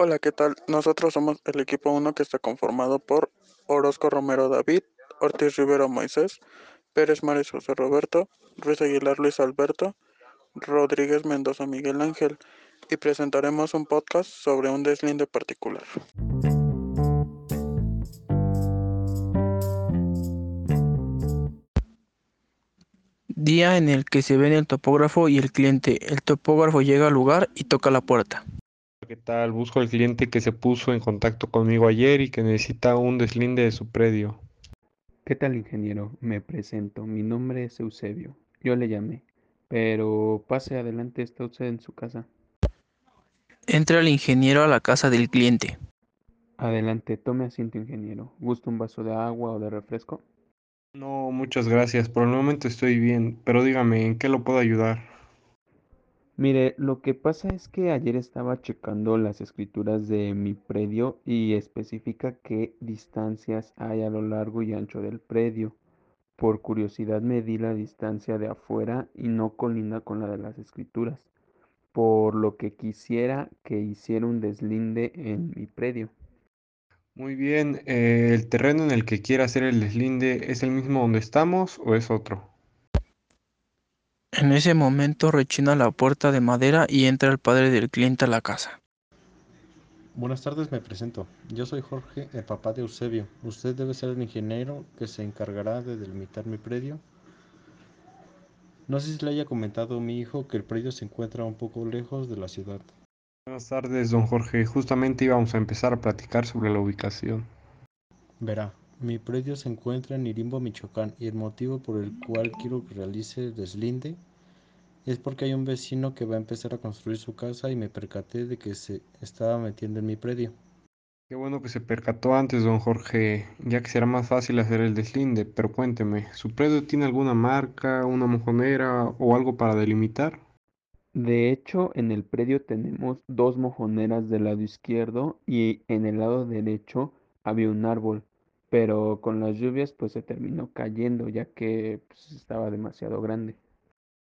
Hola, ¿qué tal? Nosotros somos el equipo 1 que está conformado por Orozco Romero David, Ortiz Rivero Moisés, Pérez Mares José Roberto, Ruiz Aguilar Luis Alberto, Rodríguez Mendoza Miguel Ángel y presentaremos un podcast sobre un deslinde particular. Día en el que se ven el topógrafo y el cliente. El topógrafo llega al lugar y toca la puerta. ¿Qué tal? Busco al cliente que se puso en contacto conmigo ayer y que necesita un deslinde de su predio. ¿Qué tal, ingeniero? Me presento. Mi nombre es Eusebio. Yo le llamé. Pero pase adelante, está usted en su casa. Entra el ingeniero a la casa del cliente. Adelante, tome asiento, ingeniero. ¿Gusta un vaso de agua o de refresco? No, muchas gracias. Por el momento estoy bien, pero dígame, ¿en qué lo puedo ayudar? Mire, lo que pasa es que ayer estaba checando las escrituras de mi predio y especifica qué distancias hay a lo largo y ancho del predio. Por curiosidad medí la distancia de afuera y no colinda con la de las escrituras, por lo que quisiera que hiciera un deslinde en mi predio. Muy bien, eh, ¿el terreno en el que quiere hacer el deslinde es el mismo donde estamos o es otro? En ese momento rechina la puerta de madera y entra el padre del cliente a la casa. Buenas tardes, me presento. Yo soy Jorge, el papá de Eusebio. Usted debe ser el ingeniero que se encargará de delimitar mi predio. No sé si le haya comentado a mi hijo que el predio se encuentra un poco lejos de la ciudad. Buenas tardes, don Jorge. Justamente íbamos a empezar a platicar sobre la ubicación. Verá, mi predio se encuentra en Irimbo, Michoacán, y el motivo por el cual quiero que realice el deslinde es porque hay un vecino que va a empezar a construir su casa y me percaté de que se estaba metiendo en mi predio. Qué bueno que se percató antes, don Jorge, ya que será más fácil hacer el deslinde, pero cuénteme, ¿su predio tiene alguna marca, una mojonera o algo para delimitar? De hecho, en el predio tenemos dos mojoneras del lado izquierdo y en el lado derecho había un árbol, pero con las lluvias pues se terminó cayendo ya que pues, estaba demasiado grande.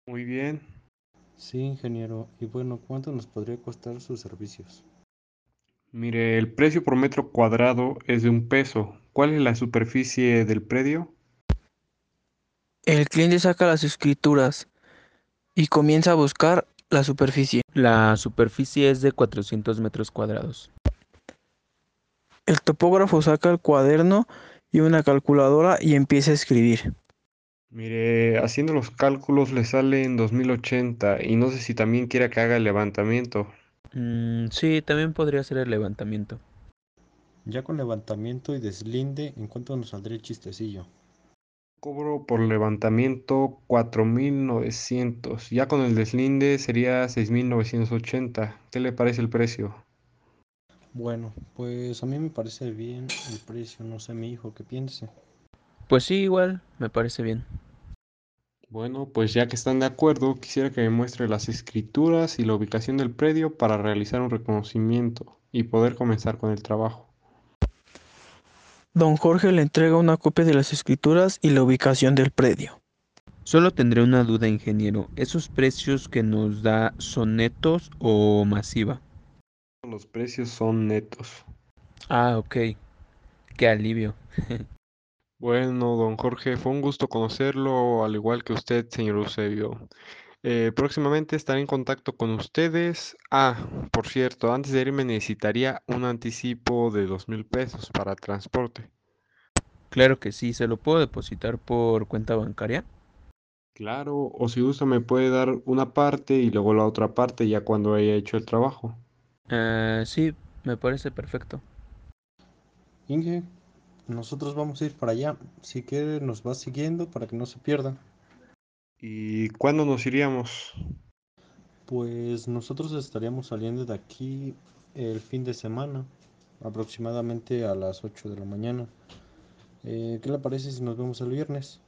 Muy bien. Sí, ingeniero. Y bueno, ¿cuánto nos podría costar sus servicios? Mire, el precio por metro cuadrado es de un peso. ¿Cuál es la superficie del predio? El cliente saca las escrituras y comienza a buscar la superficie. La superficie es de 400 metros cuadrados. El topógrafo saca el cuaderno y una calculadora y empieza a escribir. Mire, haciendo los cálculos le sale en 2080 y no sé si también quiera que haga el levantamiento. Mm, sí, también podría ser el levantamiento. Ya con levantamiento y deslinde, ¿en cuánto nos saldría el chistecillo? Cobro por levantamiento 4.900. Ya con el deslinde sería 6.980. ¿Qué le parece el precio? Bueno, pues a mí me parece bien el precio, no sé mi hijo qué piense. Pues sí, igual, me parece bien. Bueno, pues ya que están de acuerdo, quisiera que me muestre las escrituras y la ubicación del predio para realizar un reconocimiento y poder comenzar con el trabajo. Don Jorge le entrega una copia de las escrituras y la ubicación del predio. Solo tendré una duda, ingeniero. ¿Esos precios que nos da son netos o masiva? Los precios son netos. Ah, ok. Qué alivio. Bueno, don Jorge, fue un gusto conocerlo, al igual que usted, señor Eusebio. Eh, próximamente estaré en contacto con ustedes. Ah, por cierto, antes de irme necesitaría un anticipo de dos mil pesos para transporte. Claro que sí, ¿se lo puedo depositar por cuenta bancaria? Claro, o si gusta me puede dar una parte y luego la otra parte ya cuando haya hecho el trabajo. Eh, sí, me parece perfecto. Inge, nosotros vamos a ir para allá. Si quiere, nos va siguiendo para que no se pierda. ¿Y cuándo nos iríamos? Pues nosotros estaríamos saliendo de aquí el fin de semana, aproximadamente a las 8 de la mañana. Eh, ¿Qué le parece si nos vemos el viernes?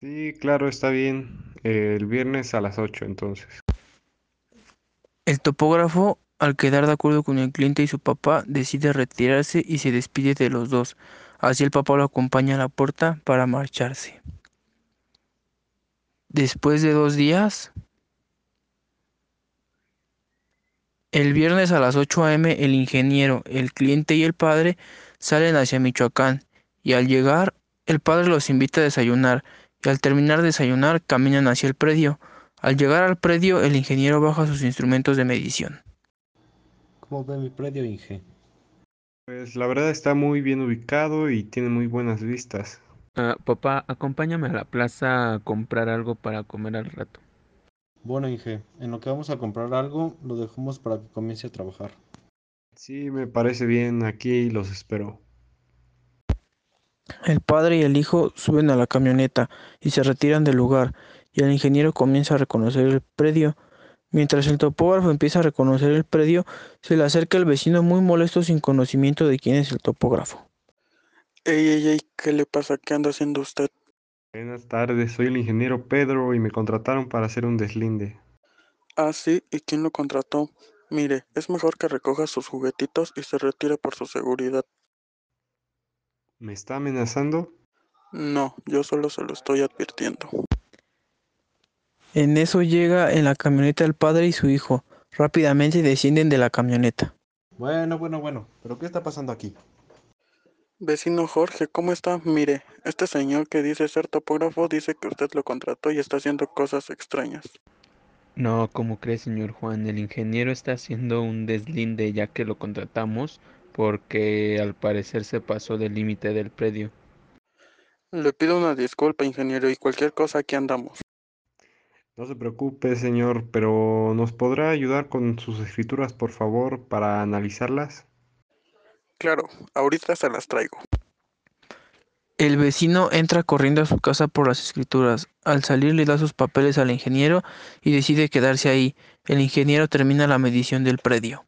Sí, claro, está bien. El viernes a las 8 entonces. El topógrafo, al quedar de acuerdo con el cliente y su papá, decide retirarse y se despide de los dos. Así el papá lo acompaña a la puerta para marcharse. Después de dos días, El viernes a las 8 a.m. el ingeniero, el cliente y el padre salen hacia Michoacán y al llegar el padre los invita a desayunar y al terminar de desayunar caminan hacia el predio. Al llegar al predio el ingeniero baja sus instrumentos de medición. ¿Cómo ve mi predio, Inge? Pues la verdad está muy bien ubicado y tiene muy buenas vistas. Ah, papá, acompáñame a la plaza a comprar algo para comer al rato. Bueno, Inge, en lo que vamos a comprar algo, lo dejamos para que comience a trabajar. Sí, me parece bien, aquí los espero. El padre y el hijo suben a la camioneta y se retiran del lugar y el ingeniero comienza a reconocer el predio. Mientras el topógrafo empieza a reconocer el predio, se le acerca el vecino muy molesto sin conocimiento de quién es el topógrafo. Ey, ey, ey, ¿qué le pasa? ¿Qué anda haciendo usted? Buenas tardes, soy el ingeniero Pedro y me contrataron para hacer un deslinde. Ah, sí, ¿y quién lo contrató? Mire, es mejor que recoja sus juguetitos y se retire por su seguridad. ¿Me está amenazando? No, yo solo se lo estoy advirtiendo. En eso llega en la camioneta el padre y su hijo. Rápidamente descienden de la camioneta. Bueno, bueno, bueno, pero ¿qué está pasando aquí? Vecino Jorge, ¿cómo está? Mire, este señor que dice ser topógrafo dice que usted lo contrató y está haciendo cosas extrañas. No, ¿cómo cree, señor Juan? El ingeniero está haciendo un deslinde ya que lo contratamos porque al parecer se pasó del límite del predio. Le pido una disculpa, ingeniero, y cualquier cosa aquí andamos. No se preocupe, señor, pero ¿nos podrá ayudar con sus escrituras, por favor, para analizarlas? Claro, ahorita se las traigo. El vecino entra corriendo a su casa por las escrituras. Al salir le da sus papeles al ingeniero y decide quedarse ahí. El ingeniero termina la medición del predio.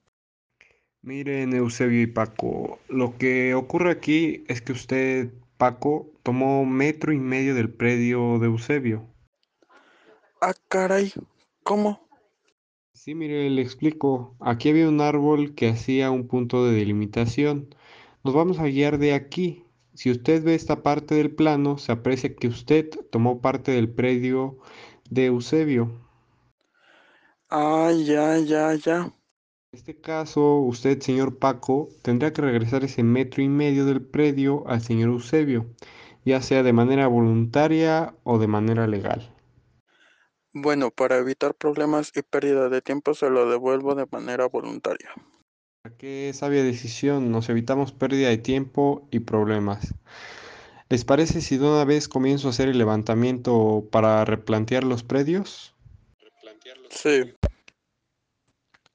Miren, Eusebio y Paco, lo que ocurre aquí es que usted, Paco, tomó metro y medio del predio de Eusebio. Ah, caray, ¿cómo? Sí, mire, le explico. Aquí había un árbol que hacía un punto de delimitación. Nos vamos a guiar de aquí. Si usted ve esta parte del plano, se aprecia que usted tomó parte del predio de Eusebio. Ah, ya, ya, ya. En este caso, usted, señor Paco, tendría que regresar ese metro y medio del predio al señor Eusebio, ya sea de manera voluntaria o de manera legal. Bueno, para evitar problemas y pérdida de tiempo se lo devuelvo de manera voluntaria. Qué sabia decisión, nos evitamos pérdida de tiempo y problemas. ¿Les parece si de una vez comienzo a hacer el levantamiento para replantear los predios? Sí.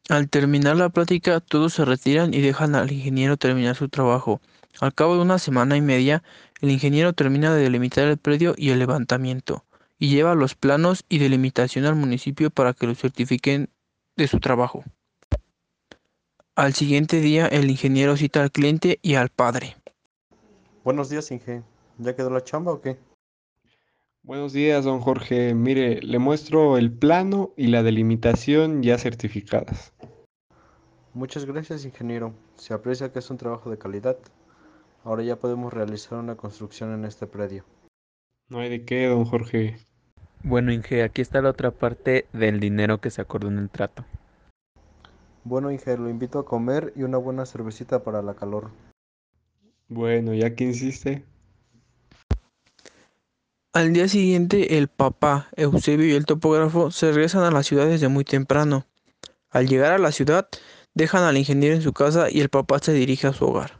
Al terminar la plática, todos se retiran y dejan al ingeniero terminar su trabajo. Al cabo de una semana y media, el ingeniero termina de delimitar el predio y el levantamiento, y lleva los planos y delimitación al municipio para que lo certifiquen de su trabajo. Al siguiente día, el ingeniero cita al cliente y al padre. Buenos días, Inge. ¿Ya quedó la chamba o qué? Buenos días, don Jorge. Mire, le muestro el plano y la delimitación ya certificadas. Muchas gracias, ingeniero. Se aprecia que es un trabajo de calidad. Ahora ya podemos realizar una construcción en este predio. No hay de qué, don Jorge. Bueno, Inge, aquí está la otra parte del dinero que se acordó en el trato. Bueno, Inge, lo invito a comer y una buena cervecita para la calor. Bueno, ya que insiste. Al día siguiente, el papá, Eusebio y el topógrafo se regresan a la ciudad desde muy temprano. Al llegar a la ciudad, dejan al ingeniero en su casa y el papá se dirige a su hogar.